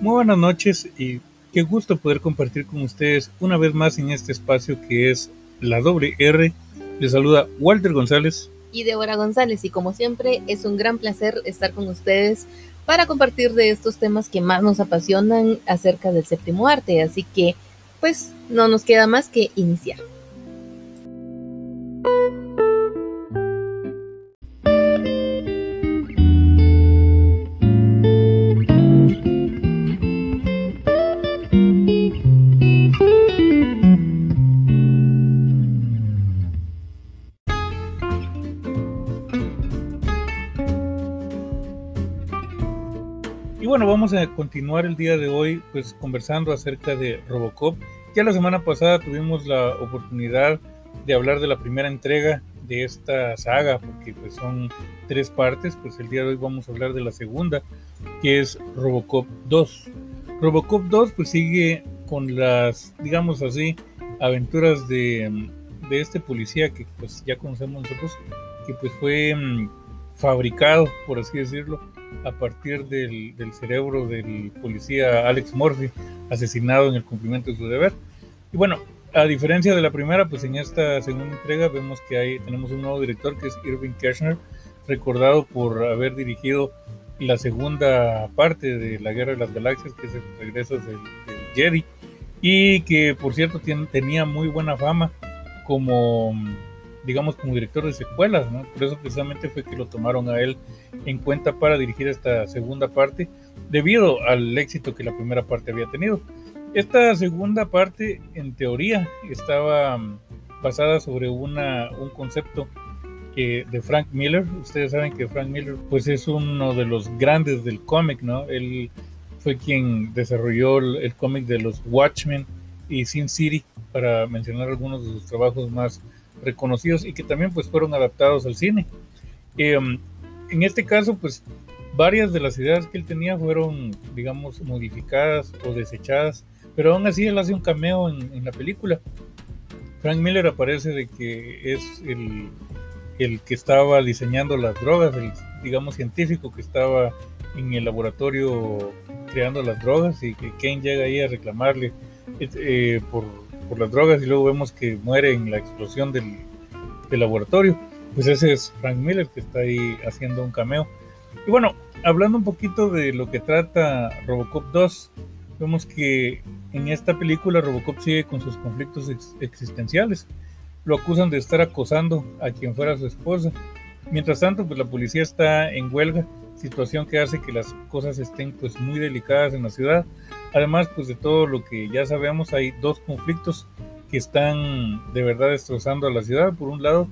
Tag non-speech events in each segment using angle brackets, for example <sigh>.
Muy buenas noches y qué gusto poder compartir con ustedes una vez más en este espacio que es la doble R. Les saluda Walter González. Y Débora González y como siempre es un gran placer estar con ustedes para compartir de estos temas que más nos apasionan acerca del séptimo arte. Así que pues no nos queda más que iniciar. Vamos a continuar el día de hoy pues conversando acerca de Robocop. Ya la semana pasada tuvimos la oportunidad de hablar de la primera entrega de esta saga, porque pues son tres partes, pues el día de hoy vamos a hablar de la segunda, que es Robocop 2. Robocop 2 pues sigue con las, digamos así, aventuras de, de este policía que pues ya conocemos nosotros, que pues fue mm, fabricado, por así decirlo, a partir del, cerebro del policía Alex Murphy, asesinado en el cumplimiento de su deber. Y bueno, a diferencia de la primera, pues en esta segunda entrega vemos que hay, tenemos un nuevo director que es Irving Kirchner, recordado por haber dirigido la segunda parte de la Guerra de las Galaxias, que es el regreso del, Jedi, y que por cierto tenía muy buena fama como digamos, como director de secuelas, ¿no? Por eso precisamente fue que lo tomaron a él en cuenta para dirigir esta segunda parte, debido al éxito que la primera parte había tenido. Esta segunda parte, en teoría, estaba mm, basada sobre una, un concepto que, de Frank Miller. Ustedes saben que Frank Miller pues es uno de los grandes del cómic, ¿no? Él fue quien desarrolló el, el cómic de los Watchmen y Sin City, para mencionar algunos de sus trabajos más reconocidos y que también pues fueron adaptados al cine. Em, en este caso pues varias de las ideas que él tenía fueron digamos modificadas o desechadas, pero aún así él hace un cameo en, la película. Frank Miller aparece de que es el, el que estaba diseñando las drogas, el digamos científico que estaba en el laboratorio creando las drogas y que Kane llega ahí a reclamarle eh, por por las drogas y luego vemos que muere en la explosión del, laboratorio. Pues ese es Frank Miller que está ahí haciendo un cameo. Y bueno, hablando un poquito de lo que trata Robocop 2, vemos que en esta película Robocop sigue con sus conflictos existenciales. Lo acusan de estar acosando a quien fuera su esposa. Mientras tanto, pues la policía está en huelga situación que hace que las cosas estén pues muy delicadas en la ciudad. Además pues de todo lo que ya sabemos hay dos conflictos que están de verdad destrozando a la ciudad. Por un lado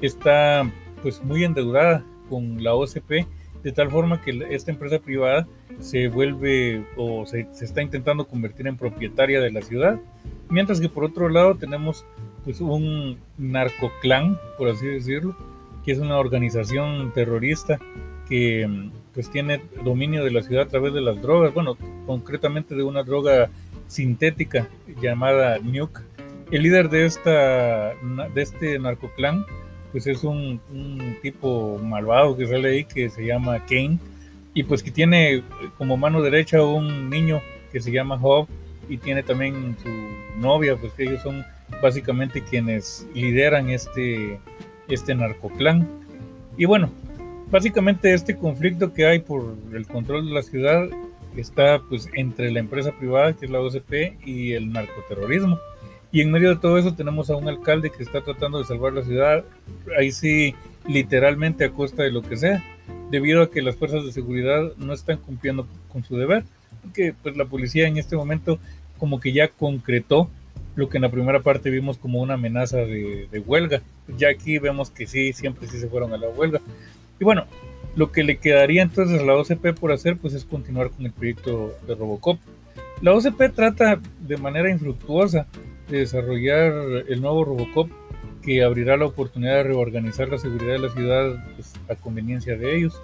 está pues muy endeudada con la OCP de tal forma que esta empresa privada se vuelve o se, se está intentando convertir en propietaria de la ciudad. Mientras que por otro lado tenemos pues un narcoclan, por así decirlo, que es una organización terrorista que pues tiene dominio de la ciudad a través de las drogas, bueno, concretamente de una droga sintética llamada Nuke. El líder de esta de este narcoclan pues es un, tipo malvado que sale ahí que se llama Kane y pues que tiene como mano derecha un niño que se llama Hob y tiene también su novia, pues que ellos son básicamente quienes lideran este este narcoclan. Y bueno, básicamente este conflicto que hay por el control de la ciudad está pues entre la empresa privada que es la OCP y el narcoterrorismo. Y en medio de todo eso tenemos a un alcalde que está tratando de salvar la ciudad, ahí sí literalmente a costa de lo que sea, debido a que las fuerzas de seguridad no están cumpliendo con su deber, que pues la policía en este momento como que ya concretó lo que en la primera parte vimos como una amenaza de, de huelga. Ya aquí vemos que sí, siempre sí se fueron a la huelga. Y bueno, lo que le quedaría entonces a la OCP por hacer pues es continuar con el proyecto de Robocop. La OCP trata de manera infructuosa de desarrollar el nuevo Robocop que abrirá la oportunidad de reorganizar la seguridad de la ciudad pues, a conveniencia de ellos.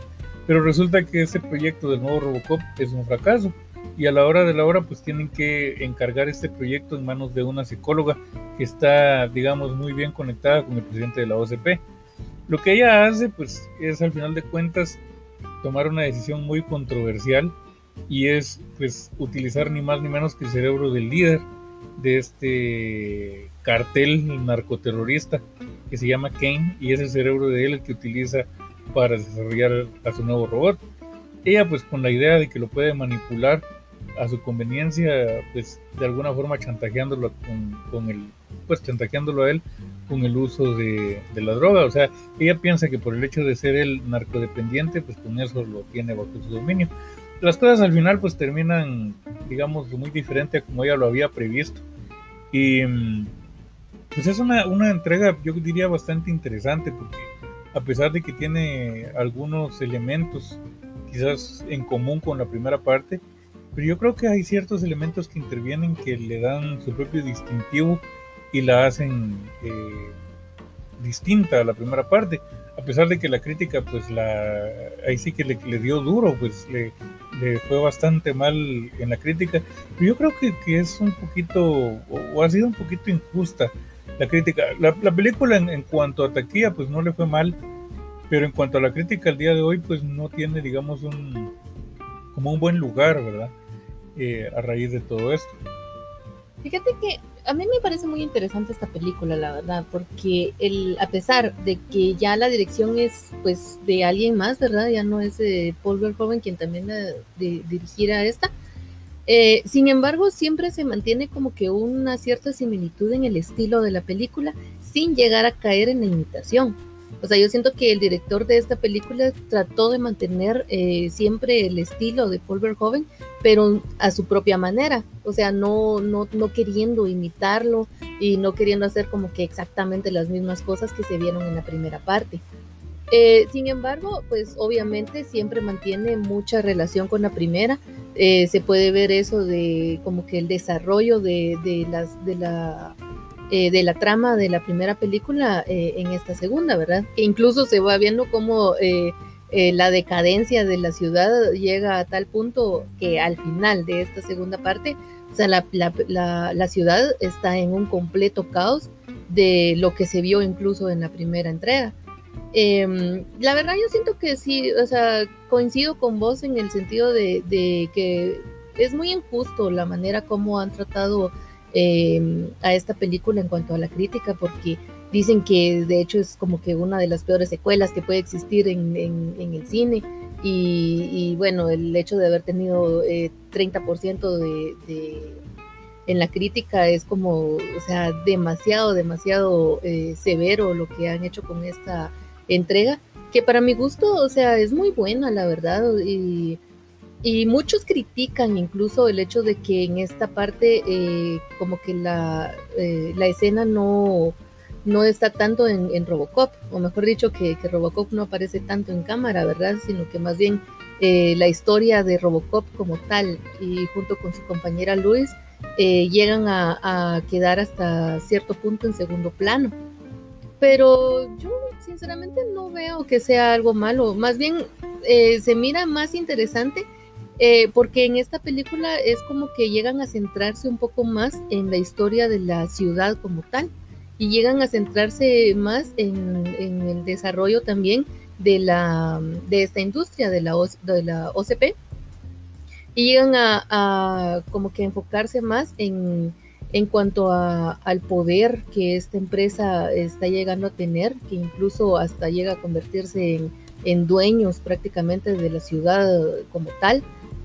Pero resulta que este proyecto del nuevo Robocop es un fracaso y a la hora de la hora pues tienen que encargar este proyecto en manos de una psicóloga que está digamos muy bien conectada con el presidente de la OCP. Lo que ella hace, pues, es al final de cuentas tomar una decisión muy controversial y es pues utilizar ni más ni menos que el cerebro del líder de este cartel narcoterrorista que se llama Kane y es el cerebro de él el que utiliza para desarrollar a su nuevo robot. Ella pues con la idea de que lo puede manipular a su conveniencia, pues de alguna forma chantajeándolo con, el, pues chantajeándolo a él con el uso de, la droga. O sea, ella piensa que por el hecho de ser el narcodependiente, pues con eso lo tiene bajo su dominio. Las cosas al final pues terminan, digamos, muy diferente a como ella lo había previsto. Y pues es una, una entrega, yo diría, bastante interesante porque a pesar de que tiene algunos elementos quizás en común con la primera parte, pero yo creo que hay ciertos elementos que intervienen que le dan su propio distintivo y la hacen eh, distinta a la primera parte. A pesar de que la crítica, pues la ahí sí que le, dio duro, pues le, fue bastante mal en la crítica. Pero yo creo que, que es un poquito, o, ha sido un poquito injusta la crítica. La, película en, en, cuanto a taquilla, pues no le fue mal, pero en cuanto a la crítica al día de hoy, pues no tiene, digamos, un como un buen lugar, ¿verdad? Eh, a raíz de todo esto. Fíjate que a mí me parece muy interesante esta película, la verdad, porque el, a pesar de que ya la dirección es pues de alguien más, ¿verdad? Ya no es Paul Verhoeven quien también la, esta. Eh, sin embargo, siempre se mantiene como que una cierta similitud en el estilo de la película sin llegar a caer en la imitación. O sea, yo siento que el director de esta película trató de mantener eh, siempre el estilo de Paul Verhoeven, pero a su propia manera. O sea, no, no, no queriendo imitarlo y no queriendo hacer como que exactamente las mismas cosas que se vieron en la primera parte. Eh, sin embargo, pues obviamente siempre mantiene mucha relación con la primera. Eh, se puede ver eso de como que el desarrollo de, de las, de la eh, de la trama de la primera película eh, en esta segunda, ¿verdad? Que incluso se va viendo cómo eh, la decadencia de la ciudad llega a tal punto que al final de esta segunda parte, o sea, la, la ciudad está en un completo caos de lo que se vio incluso en la primera entrega. Em, la verdad yo siento que sí, o sea, coincido con vos en el sentido de, de que es muy injusto la manera como han tratado Em, a esta película en cuanto a la crítica, porque dicen que de hecho es como que una de las peores secuelas que puede existir en, el cine. Y, bueno, el hecho de haber tenido 30% eh, de, en la crítica es como, o sea, demasiado, demasiado eh, severo lo que han hecho con esta entrega, que para mi gusto, o sea, es muy buena, la verdad. Y y muchos critican incluso el hecho de que en esta parte eh, como que la, eh, la, escena no, no está tanto en, Robocop, o mejor dicho que, Robocop no aparece tanto en cámara, ¿verdad? Sino que más bien eh, la historia de Robocop como tal y junto con su compañera Luis llegan a, a, quedar hasta cierto punto en segundo plano. Pero yo sinceramente no veo que sea algo malo, más bien se mira más interesante eh, porque en esta película es como que llegan a centrarse un poco más en la historia de la ciudad como tal y llegan a centrarse más en, el desarrollo también de, la, de esta industria, de la, de la OCP, y llegan a, como que enfocarse más en, en cuanto a, al poder que esta empresa está llegando a tener, que incluso hasta llega a convertirse en, en dueños prácticamente de la ciudad como tal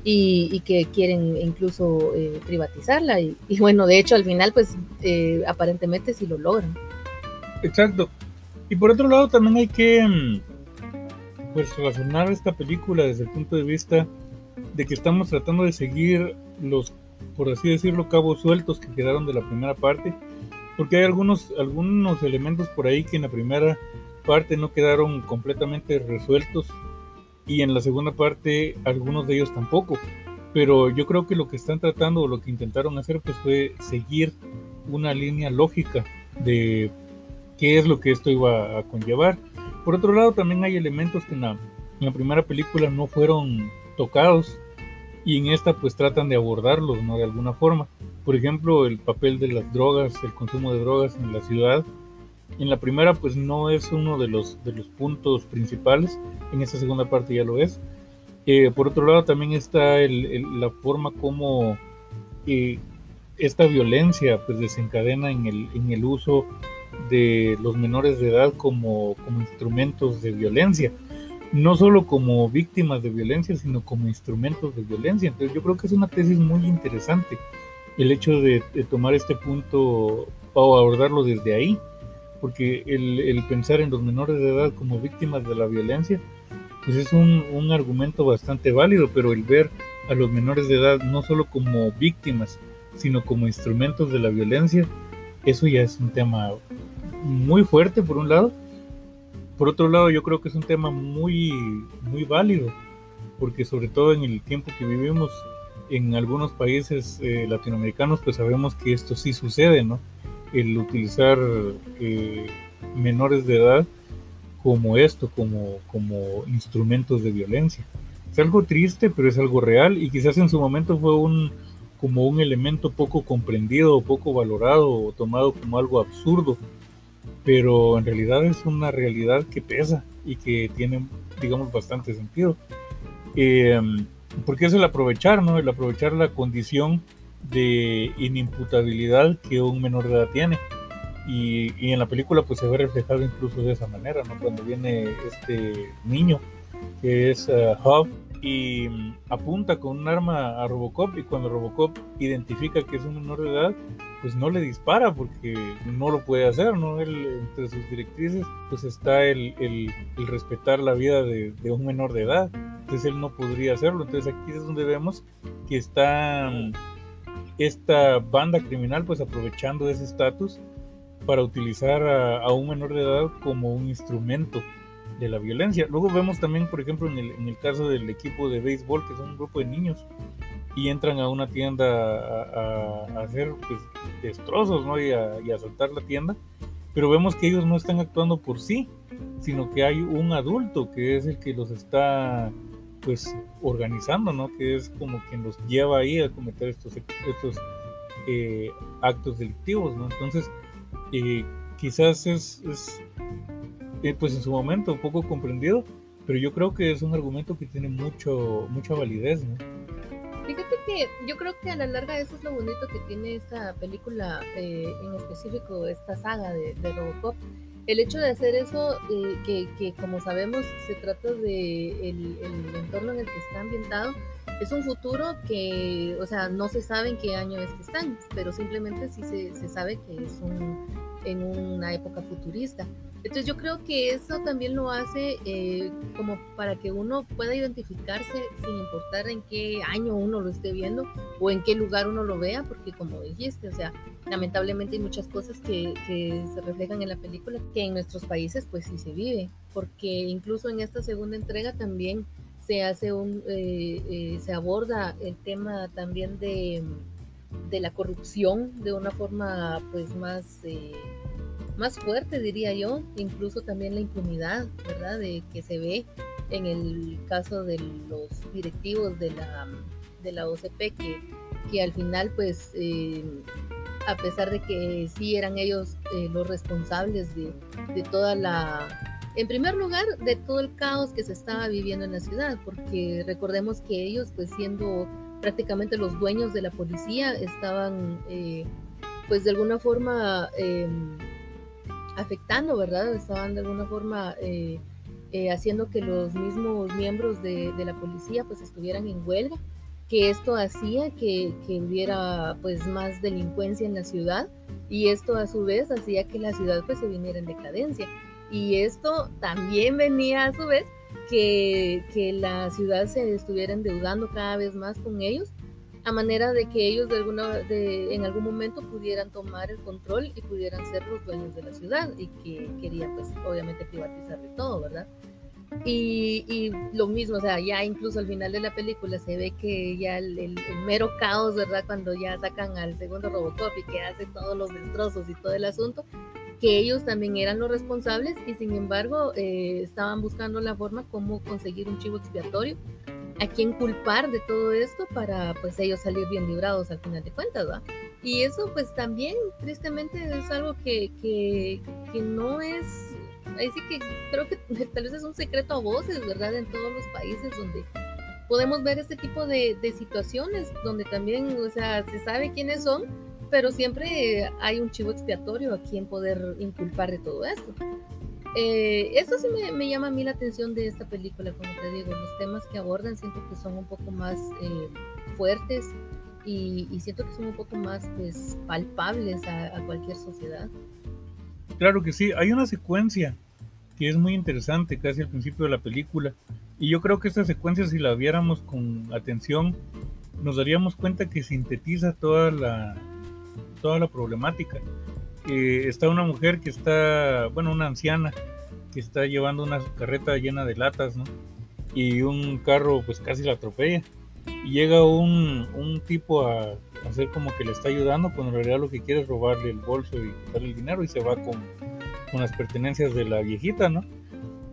y, que quieren incluso eh, privatizarla. Y, bueno, de hecho al final pues eh, aparentemente sí lo logran. Exacto. Y por otro lado también hay que mm, pues razonar esta película desde el punto de vista de que estamos tratando de seguir los, por así decirlo, cabos sueltos que quedaron de la primera parte, porque hay algunos, algunos elementos por ahí que en la primera parte no quedaron completamente resueltos y en la segunda parte algunos de ellos tampoco. Pero yo creo que lo que están tratando o lo que intentaron hacer pues fue seguir una línea lógica de qué es lo que esto iba a conllevar. Por otro lado también hay elementos que en la, en la primera película no fueron tocados y en esta pues tratan de abordarlos, ¿no? De alguna forma. Por ejemplo, el papel de las drogas, el consumo de drogas en la ciudad en la primera pues no es uno de los, de los puntos principales, en esta segunda parte ya lo es. Eh, por otro lado, también está la forma como eh, esta violencia pues, desencadena en el, en el uso de los menores de edad como, como instrumentos de violencia no solo como víctimas de violencia, sino como instrumentos de violencia. Entonces yo creo que es una tesis muy interesante el hecho de, tomar este punto o abordarlo desde ahí, porque el, pensar en los menores de edad como víctimas de la violencia, pues es un, un argumento bastante válido, pero el ver a los menores de edad no solo como víctimas, sino como instrumentos de la violencia, eso ya es un tema muy fuerte por un lado, por otro lado, yo creo que es un tema muy, muy válido, porque sobre todo en el tiempo que vivimos en algunos países eh, latinoamericanos, pues sabemos que esto sí sucede, ¿no? El utilizar eh, menores de edad como esto, como, como instrumentos de violencia. Es algo triste, pero es algo real y quizás en su momento fue un como un elemento poco comprendido, poco valorado o tomado como algo absurdo pero en realidad es una realidad que pesa y que tiene, digamos, bastante sentido. Eh, porque es el aprovechar, ¿no? El aprovechar la condición de inimputabilidad que un menor de edad tiene. Y, y, en la película pues se ve reflejado incluso de esa manera, ¿no? Cuando viene este niño que es uh, Hub y mm, apunta con un arma a Robocop y cuando Robocop identifica que es un menor de edad, pues no le dispara porque no lo puede hacer, ¿no? entre sus directrices pues está el, el, respetar la vida de, de, un menor de edad, entonces él no podría hacerlo, entonces aquí es donde vemos que está mm, esta banda criminal pues aprovechando ese estatus para utilizar a, a un menor de edad como un instrumento de la violencia. Luego vemos también, por ejemplo, en el, en el caso del equipo de béisbol, que son un grupo de niños, y entran a una tienda a, hacer pues, destrozos ¿no? y, a, y a asaltar la tienda, pero vemos que ellos no están actuando por sí, sino que hay un adulto que es el que los está pues organizando, ¿no? que es como quien los lleva ahí a cometer estos, estos eh, actos delictivos. ¿no? Entonces, eh, quizás es, eh, pues en su momento poco comprendido, pero yo creo que es un argumento que tiene mucho, mucha validez. ¿no? Fíjate que yo creo que a la larga eso es lo bonito que tiene esta película, eh, en específico esta saga de, Robocop. El hecho de hacer eso, eh, que, como sabemos se trata de el, entorno en el que está ambientado, es un futuro que, o sea, no se sabe en qué año es que están, pero simplemente sí se, sabe que es en una época futurista. Entonces yo creo que eso también lo hace eh, como para que uno pueda identificarse sin importar en qué año uno lo esté viendo o en qué lugar uno lo vea, porque como dijiste, o sea, lamentablemente hay muchas cosas que, se reflejan en la película que en nuestros países pues sí se vive, porque incluso en esta segunda entrega también se hace un, eh, eh, se aborda el tema también de, de, la corrupción de una forma pues más más fuerte, diría yo, incluso también la impunidad, ¿verdad? De que se ve en el caso de los directivos de la, de la OCP, que, que al final, pues, eh, a pesar de que sí eran ellos eh, los responsables de, de toda la en primer lugar, de todo el caos que se estaba viviendo en la ciudad, porque recordemos que ellos, pues siendo prácticamente los dueños de la policía, estaban, eh, pues de alguna forma, em, afectando, ¿verdad? Estaban de alguna forma eh, eh, haciendo que los mismos miembros de, la policía pues estuvieran en huelga, que esto hacía que, que, hubiera pues más delincuencia en la ciudad y esto a su vez hacía que la ciudad pues se viniera en decadencia. Y esto también venía a su vez que, que la ciudad se estuviera endeudando cada vez más con ellos a manera de que ellos de alguna, de, en algún momento pudieran tomar el control y pudieran ser los dueños de la ciudad y que querían pues obviamente privatizar de todo, ¿verdad? Y, y, lo mismo, o sea, ya incluso al final de la película se ve que ya el, mero caos, ¿verdad? Cuando ya sacan al segundo Robocop y que hace todos los destrozos y todo el asunto, que ellos también eran los responsables y sin embargo eh, estaban buscando la forma como conseguir un chivo expiatorio a quién culpar de todo esto para pues ellos salir bien librados al final de cuentas, ¿va? Y eso pues también tristemente es algo que, que, que no es, ahí sí que creo que <laughs> tal vez es un secreto a voces, ¿verdad? En todos los países donde podemos ver este tipo de, de, situaciones donde también, o sea, se sabe quiénes son, pero siempre hay un chivo expiatorio a quien poder inculpar de todo esto. Eh, esto sí me, me, llama a mí la atención de esta película, como te digo, los temas que abordan siento que son un poco más eh, fuertes y, y, siento que son un poco más pues, palpables a, a cualquier sociedad. Claro que sí, hay una secuencia que es muy interesante casi al principio de la película. Y yo creo que esta secuencia, si la viéramos con atención, nos daríamos cuenta que sintetiza toda la, toda la problemática. Eh, está una mujer que está, bueno, una anciana, que está llevando una carreta llena de latas, ¿no? Y un carro pues casi la atropella. Y llega un, un tipo a, hacer como que le está ayudando, cuando en realidad lo que quiere es robarle el bolso y quitarle el dinero y se va con, con las pertenencias de la viejita, ¿no?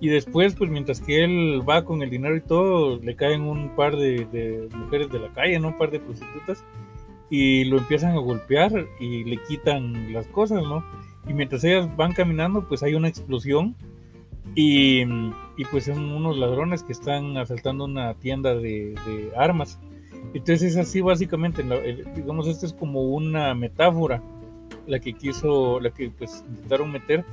Y después, pues mientras que él va con el dinero y todo, le caen un par de, mujeres de la calle, ¿no? Un par de prostitutas, y lo empiezan a golpear y le quitan las cosas, ¿no? Y mientras ellas van caminando, pues hay una explosión y, y pues son unos ladrones que están asaltando una tienda de armas. Entonces es así básicamente, digamos, esto es como una metáfora la que quiso, la que pues intentaron meter,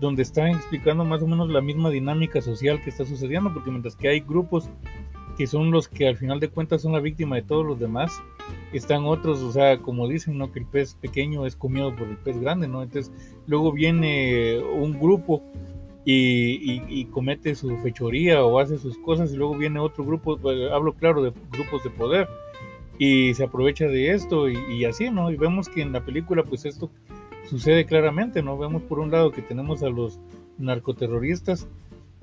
donde están explicando más o menos la misma dinámica social que está sucediendo, porque mientras que hay grupos que son los que al final de cuentas son la víctima de todos los demás, están otros, o sea, como dicen, ¿no? Que el pez pequeño es comido por el pez grande, ¿no? Entonces, luego viene un grupo y, y, comete su fechoría o hace sus cosas, y luego viene otro grupo, pues, hablo claro de grupos de poder, y se aprovecha de esto y, y, así, ¿no? Y vemos que en la película pues esto sucede claramente, ¿no? Vemos por un lado que tenemos a los narcoterroristas,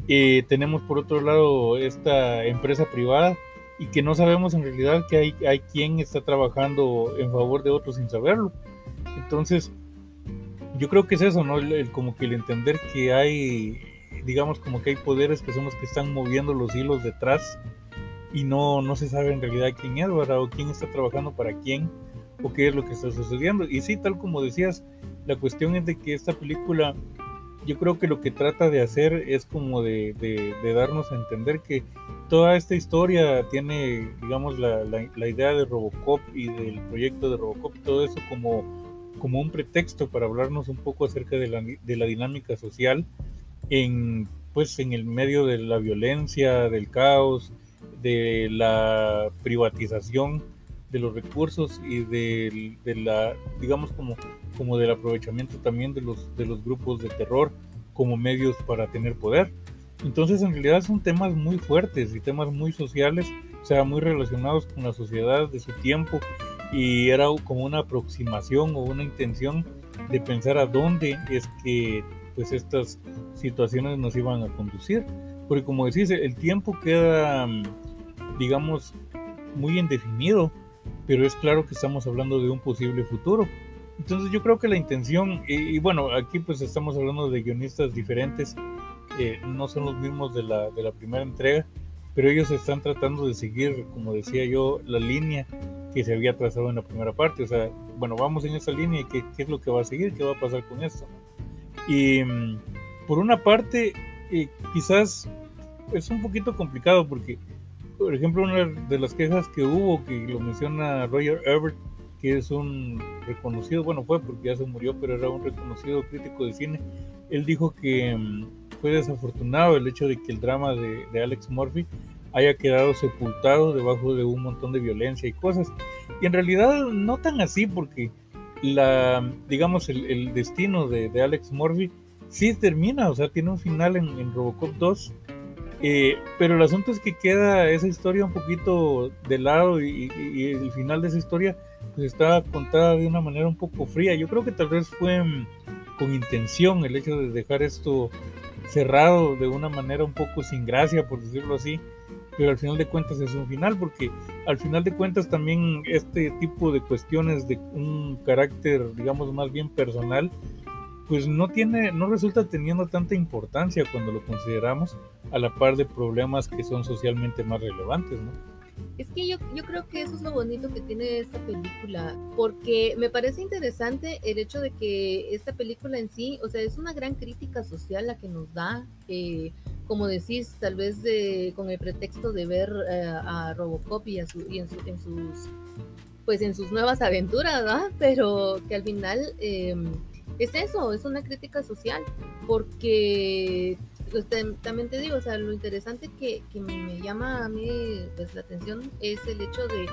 y tenemos por otro lado esta empresa privada y que no sabemos en realidad que hay, hay quien está trabajando en favor de otros sin saberlo. Entonces, yo creo que es eso, ¿no? El, el, como que el entender que hay, digamos, como que hay poderes que son los que están moviendo los hilos detrás y no, no se sabe en realidad quién es, ¿verdad? O quién está trabajando para quién, o qué es lo que está sucediendo. Y sí, tal como decías, la cuestión es de que esta película, yo creo que lo que trata de hacer es como de, de, darnos a entender que toda esta historia tiene, digamos, la, la, idea de Robocop y del proyecto de Robocop, todo eso como, como un pretexto para hablarnos un poco acerca de la, de la dinámica social en, pues, en el medio de la violencia, del caos, de la privatización de los recursos y de, de, la, digamos, como, como del aprovechamiento también de los, de los grupos de terror como medios para tener poder. Entonces, en realidad son temas muy fuertes y temas muy sociales, o sea, muy relacionados con la sociedad de su tiempo y era como una aproximación o una intención de pensar a dónde es que pues estas situaciones nos iban a conducir. Porque como decís, el tiempo queda digamos, muy indefinido, pero es claro que estamos hablando de un posible futuro. Entonces yo creo que la intención, y, y bueno, aquí pues estamos hablando de guionistas diferentes, eh, no son los mismos de la, de la primera entrega, pero ellos están tratando de seguir, como decía yo, la línea que se había trazado en la primera parte. O sea, bueno, vamos en esa línea y qué, qué es lo que va a seguir, qué va a pasar con esto. Y mm, por una parte, eh, quizás es un poquito complicado porque por ejemplo, una de las quejas que hubo, que lo menciona Roger Ebert, que es un reconocido, bueno, fue porque ya se murió, pero era un reconocido crítico de cine, él dijo que um, fue desafortunado el hecho de que el drama de, de, Alex Murphy haya quedado sepultado debajo de un montón de violencia y cosas. Y en realidad no tan así, porque la, digamos, el, destino de, Alex Murphy sí termina, o sea, tiene un final en, Robocop 2 eh, pero el asunto es que queda esa historia un poquito de lado y, el final de esa historia pues está contada de una manera un poco fría. Yo creo que tal vez fue mm, con intención el hecho de dejar esto cerrado de una manera un poco sin gracia, por decirlo así, pero al final de cuentas es un final, porque al final de cuentas también este tipo de cuestiones de un carácter, digamos, más bien personal, pues no tiene, no resulta teniendo tanta importancia cuando lo consideramos a la par de problemas que son socialmente más relevantes, ¿no? Es que yo, yo creo que eso es lo bonito que tiene esta película, porque me parece interesante el hecho de que esta película en sí, o sea, es una gran crítica social la que nos da, eh, como decís, tal vez de, con el pretexto de ver eh, a Robocop y, a su, y en, sus pues en sus nuevas aventuras, ¿verdad? Pero que al final em, es eso, es una crítica social, porque pues, también te digo, o sea, lo interesante que, que me llama a mí pues, la atención es el hecho de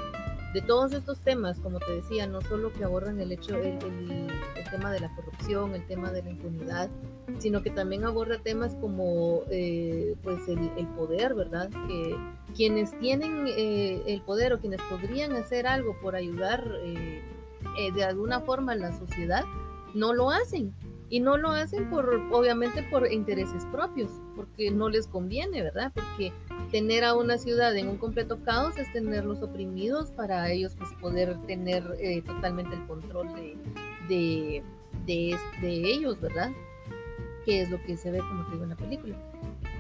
de todos estos temas, como te decía, no solo que abordan el hecho, el, tema de la corrupción, el tema de la impunidad, sino que también aborda temas como eh, pues el, poder, ¿verdad? Que quienes tienen eh, el poder o quienes podrían hacer algo por ayudar eh, de alguna forma a la sociedad, no lo hacen. Y no lo hacen por, obviamente, por intereses propios, porque no les conviene, ¿verdad? Porque tener a una ciudad en un completo caos es tenerlos oprimidos para ellos pues poder tener eh, totalmente el control de, de, ellos, ¿verdad? Que es lo que se ve como te digo en la película.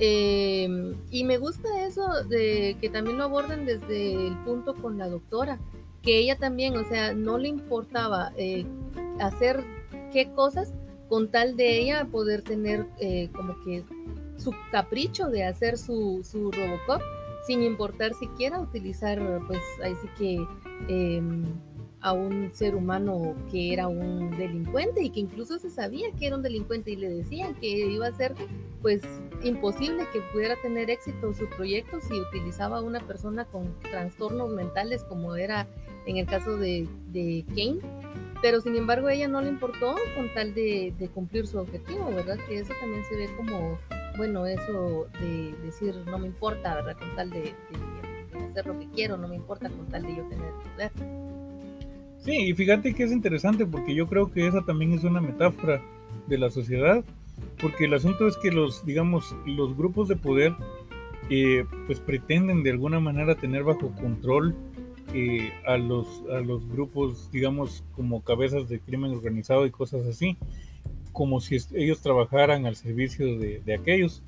Em, y me gusta eso de que también lo aborden desde el punto con la doctora, que ella también, o sea, no le importaba eh, hacer qué cosas con tal de ella poder tener eh, como que su capricho de hacer su, su Robocop sin importar siquiera utilizar, pues ahí sí que em, a un ser humano que era un delincuente y que incluso se sabía que era un delincuente y le decían que iba a ser pues imposible que pudiera tener éxito su proyecto si utilizaba a una persona con trastornos mentales como era en el caso de, de Kane. Pero sin embargo a ella no le importó con tal de, de cumplir su objetivo, ¿verdad? Que eso también se ve como bueno, eso de decir no me importa, ¿verdad? Con tal de, hacer lo que quiero, no me importa con tal de yo tener poder. Sí, y fíjate que es interesante porque yo creo que esa también es una metáfora de la sociedad, porque el asunto es que los, digamos, los grupos de poder, eh, pues pretenden de alguna manera tener bajo control eh, a, los, a los grupos, digamos, como cabezas de crimen organizado y cosas así como si ellos trabajaran al servicio de, aquellos.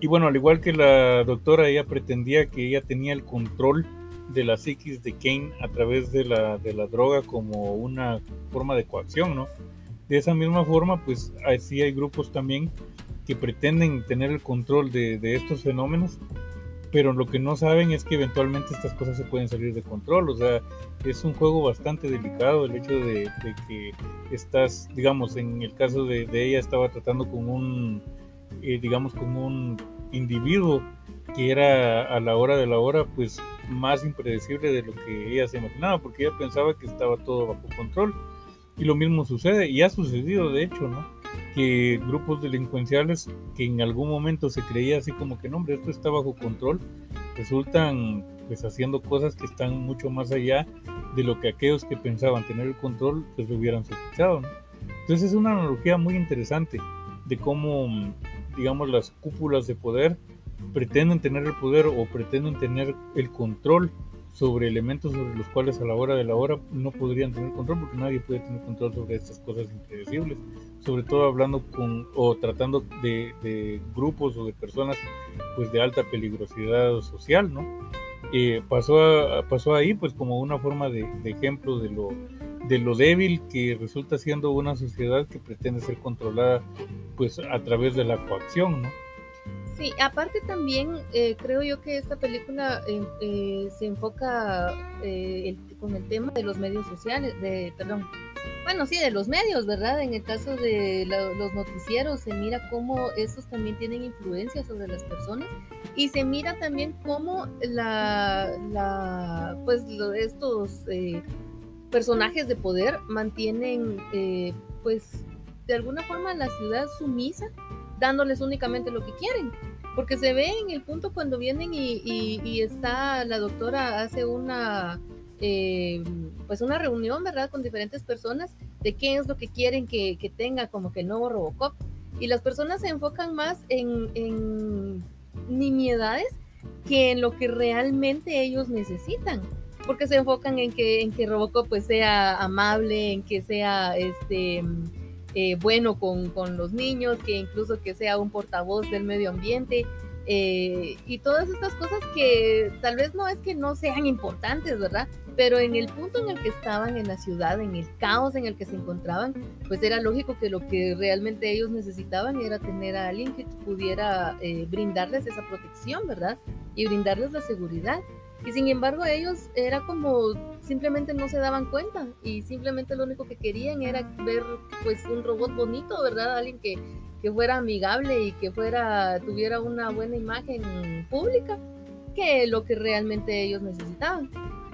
Y bueno, al igual que la doctora, ella pretendía que ella tenía el control de la psiquis de Kane a través de la, de la droga como una forma de coacción, ¿no? De esa misma forma, pues así hay grupos también que pretenden tener el control de, de estos fenómenos pero lo que no saben es que eventualmente estas cosas se pueden salir de control, o sea, es un juego bastante delicado el hecho de, que estás, digamos, en el caso de, ella estaba tratando con un, eh, digamos, con un individuo que era a la hora de la hora, pues más impredecible de lo que ella se imaginaba, porque ella pensaba que estaba todo bajo control. Y lo mismo sucede, y ha sucedido de hecho, ¿no? Que grupos delincuenciales que en algún momento se creía así como que no, hombre, esto está bajo control, resultan pues haciendo cosas que están mucho más allá de lo que aquellos que pensaban tener el control pues lo hubieran sospechado. ¿no? Entonces es una analogía muy interesante de cómo, digamos, las cúpulas de poder pretenden tener el poder o pretenden tener el control sobre elementos sobre los cuales a la hora de la hora no podrían tener control porque nadie puede tener control sobre estas cosas impredecibles sobre todo hablando con o tratando de, grupos o de personas pues de alta peligrosidad social, ¿no? Eh, pasó, pasó ahí pues como una forma de, ejemplo de lo, de lo débil que resulta siendo una sociedad que pretende ser controlada pues a través de la coacción, ¿no? Sí, aparte también eh, creo yo que esta película eh, se enfoca con el tema de los medios sociales, de, perdón, bueno, sí, de los medios, ¿verdad? En el caso de los noticieros se mira cómo estos también tienen influencia sobre las personas y se mira también cómo la, pues estos eh, personajes de poder mantienen, eh, pues, de alguna forma la ciudad sumisa, dándoles únicamente lo que quieren. Porque se ve en el punto cuando vienen y está la doctora, hace una eh, pues una reunión, ¿verdad? Con diferentes personas de qué es lo que quieren que, tenga como que el nuevo Robocop. Y las personas se enfocan más en, en nimiedades que en lo que realmente ellos necesitan. Porque se enfocan en que, en que Robocop pues sea amable, en que sea este eh, bueno con, con, los niños, que incluso que sea un portavoz del medio ambiente, Eh, y todas estas cosas que tal vez no es que no sean importantes, ¿verdad? Pero en el punto en el que estaban en la ciudad, en el caos en el que se encontraban, pues era lógico que lo que realmente ellos necesitaban era tener a alguien que pudiera eh, brindarles esa protección, ¿verdad? Y brindarles la seguridad. Y sin embargo ellos era como simplemente no se daban cuenta y simplemente lo único que querían era ver pues un robot bonito, ¿verdad? Alguien que, que fuera amigable y que fuera tuviera una buena imagen pública, que lo que realmente ellos necesitaban.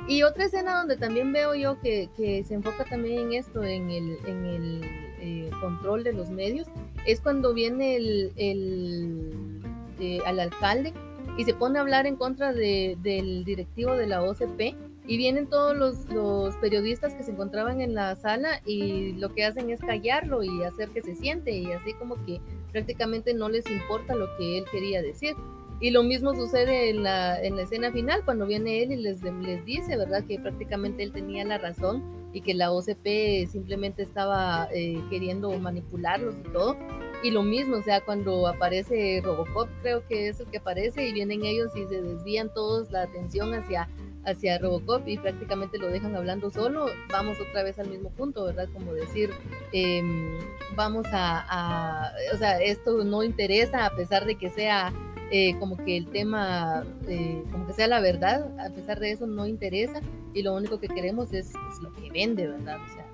Y otra escena donde también veo yo que, que se enfoca también en esto, en el, en el eh, control de los medios, es cuando viene el, el eh, al alcalde y se pone a hablar en contra de, del directivo de la OCP y vienen todos los, los, periodistas que se encontraban en la sala y lo que hacen es callarlo y hacer que se siente y así como que prácticamente no les importa lo que él quería decir. Y lo mismo sucede en la, en la escena final, cuando viene él y les, les dice, ¿verdad?, que prácticamente él tenía la razón y que la OCP simplemente estaba eh, queriendo manipularlos y todo. Y lo mismo, o sea, cuando aparece Robocop, creo que es el que aparece y vienen ellos y se desvían todos la atención hacia, hacia Robocop y prácticamente lo dejan hablando solo, vamos otra vez al mismo punto, ¿verdad? Como decir, em, vamos a, o sea, esto no interesa a pesar de que sea eh, como que el tema, eh, como que sea la verdad, a pesar de eso no interesa y lo único que queremos es, lo que vende, ¿verdad? O sea,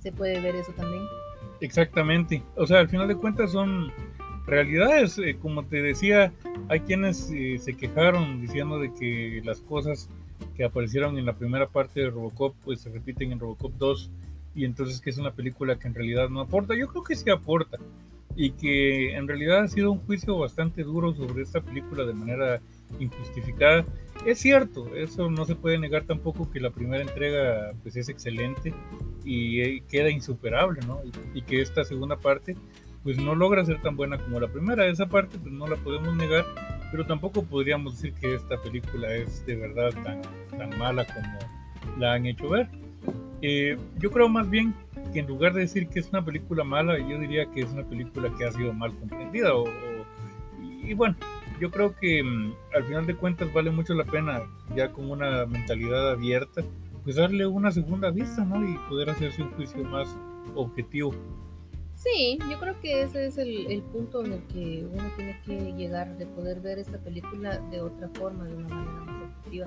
se puede ver eso también. Exactamente, o sea, al final de cuentas son realidades, eh, como te decía, hay quienes se quejaron diciendo de que las cosas que aparecieron en la primera parte de Robocop pues se repiten en Robocop 2 y entonces que es una película que en realidad no aporta, yo creo que sí aporta, y que en realidad ha sido un juicio bastante duro sobre esta película de manera injustificada. Es cierto, eso no se puede negar tampoco que la primera entrega pues es excelente y eh, queda insuperable, ¿no? Y, que esta segunda parte pues no logra ser tan buena como la primera. Esa parte pues no la podemos negar, pero tampoco podríamos decir que esta película es de verdad tan, tan mala como la han hecho ver. Eh, yo creo más bien que en lugar de decir que es una película mala, yo diría que es una película que ha sido mal comprendida. O, y, bueno, yo creo que mm, al final de cuentas vale mucho la pena, ya con una mentalidad abierta, pues darle una segunda vista, ¿no? Y poder hacerse un juicio más objetivo. Sí, yo creo que ese es el, el, punto en el que uno tiene que llegar, de poder ver esta película de otra forma, de una manera más objetiva.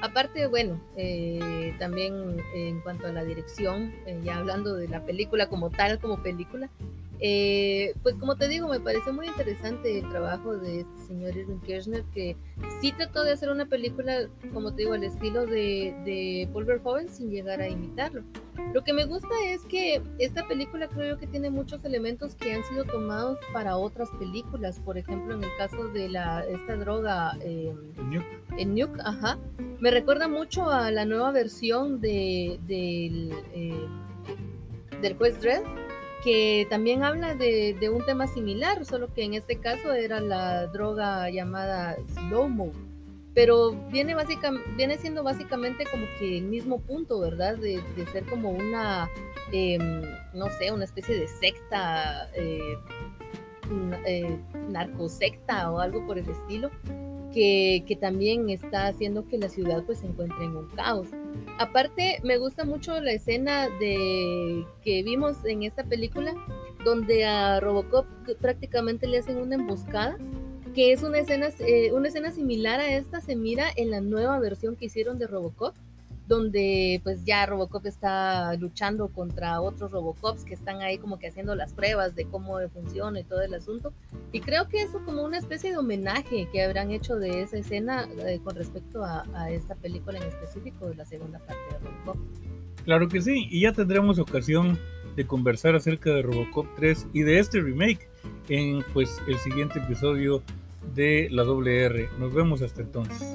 Aparte, bueno, eh, también en cuanto a la dirección, eh, ya hablando de la película como tal, como película, eh, pues como te digo, me parece muy interesante el trabajo de este señor Irving Kirchner, que sí trató de hacer una película, como te digo, al estilo de, de Paul Verhoeven sin llegar a imitarlo. Lo que me gusta es que esta película creo que tiene muchos elementos que han sido tomados para otras películas. Por ejemplo, en el caso de la esta droga eh, en Nuke, ajá, me recuerda mucho a la nueva versión de, del, eh, del Quest Dread que también habla de, de, un tema similar, solo que en este caso era la droga llamada Slow Mo. Pero viene, básicamente, viene siendo básicamente como que el mismo punto, ¿verdad? De, de ser como una, eh, no sé, una especie de secta, eh, eh, narcosecta o algo por el estilo, que, también está haciendo que la ciudad pues se encuentre en un caos. Aparte, me gusta mucho la escena de que vimos en esta película, donde a Robocop prácticamente le hacen una emboscada, que es una escena, eh, una escena similar a esta, se mira en la nueva versión que hicieron de Robocop, donde pues ya Robocop está luchando contra otros Robocops que están ahí como que haciendo las pruebas de cómo funciona y todo el asunto. Y creo que eso como una especie de homenaje que habrán hecho de esa escena eh, con respecto a, a, esta película en específico de la segunda parte de Robocop. Claro que sí, y ya tendremos ocasión de conversar acerca de Robocop 3 y de este remake en pues el siguiente episodio de la WR. Nos vemos hasta entonces.